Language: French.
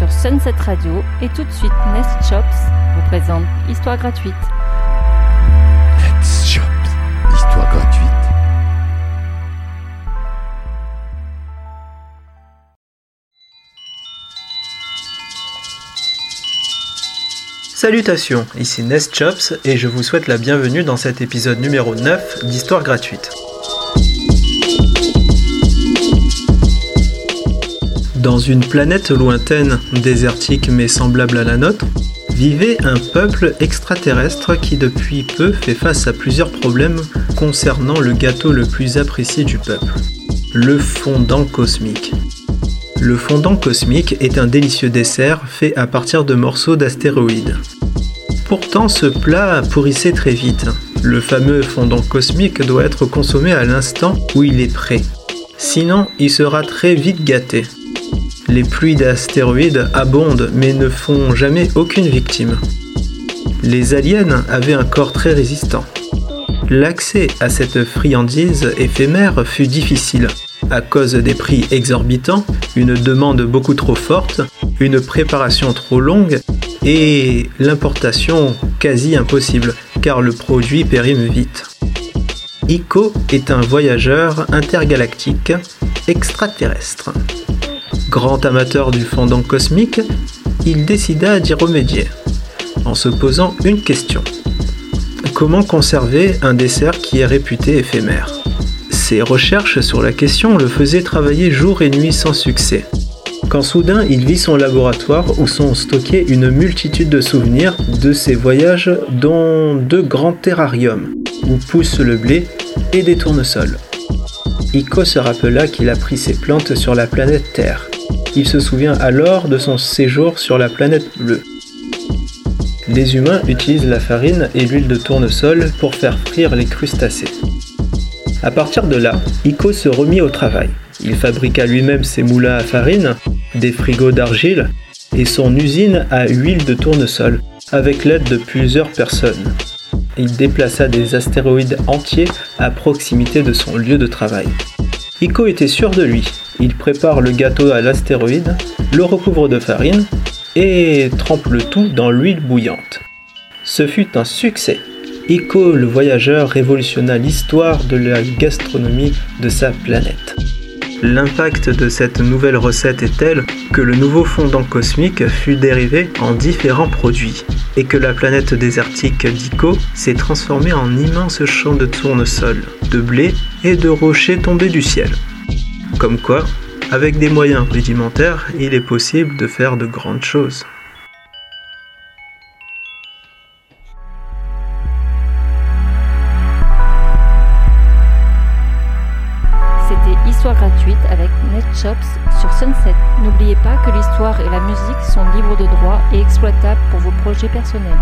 sur Sunset Radio et tout de suite Nest Shops vous présente Histoire gratuite. Nest Shops, Histoire gratuite. Salutations, ici Nest Chops et je vous souhaite la bienvenue dans cet épisode numéro 9 d'Histoire gratuite. Dans une planète lointaine, désertique mais semblable à la nôtre, vivait un peuple extraterrestre qui depuis peu fait face à plusieurs problèmes concernant le gâteau le plus apprécié du peuple, le fondant cosmique. Le fondant cosmique est un délicieux dessert fait à partir de morceaux d'astéroïdes. Pourtant, ce plat pourrissait très vite. Le fameux fondant cosmique doit être consommé à l'instant où il est prêt. Sinon, il sera très vite gâté. Les pluies d'astéroïdes abondent mais ne font jamais aucune victime. Les aliens avaient un corps très résistant. L'accès à cette friandise éphémère fut difficile, à cause des prix exorbitants, une demande beaucoup trop forte, une préparation trop longue et l'importation quasi impossible, car le produit périme vite. Ico est un voyageur intergalactique extraterrestre. Grand amateur du fondant cosmique, il décida d'y remédier, en se posant une question. Comment conserver un dessert qui est réputé éphémère? Ses recherches sur la question le faisaient travailler jour et nuit sans succès. Quand soudain il vit son laboratoire où sont stockés une multitude de souvenirs de ses voyages, dont deux grands terrariums où pousse le blé et des tournesols. Ico se rappela qu'il a pris ses plantes sur la planète Terre il se souvient alors de son séjour sur la planète bleue. Les humains utilisent la farine et l'huile de tournesol pour faire frire les crustacés. À partir de là, Ico se remit au travail. Il fabriqua lui-même ses moulins à farine, des frigos d'argile et son usine à huile de tournesol, avec l'aide de plusieurs personnes. Il déplaça des astéroïdes entiers à proximité de son lieu de travail. Ico était sûr de lui. Il prépare le gâteau à l'astéroïde, le recouvre de farine et trempe le tout dans l'huile bouillante. Ce fut un succès. Ico le voyageur révolutionna l'histoire de la gastronomie de sa planète. L'impact de cette nouvelle recette est tel que le nouveau fondant cosmique fut dérivé en différents produits et que la planète désertique d'Ico s'est transformée en immense champ de tournesol, de blé et de rochers tombés du ciel. Comme quoi, avec des moyens rudimentaires, il est possible de faire de grandes choses. Histoire gratuite avec NetShops sur Sunset. N'oubliez pas que l'histoire et la musique sont libres de droit et exploitables pour vos projets personnels.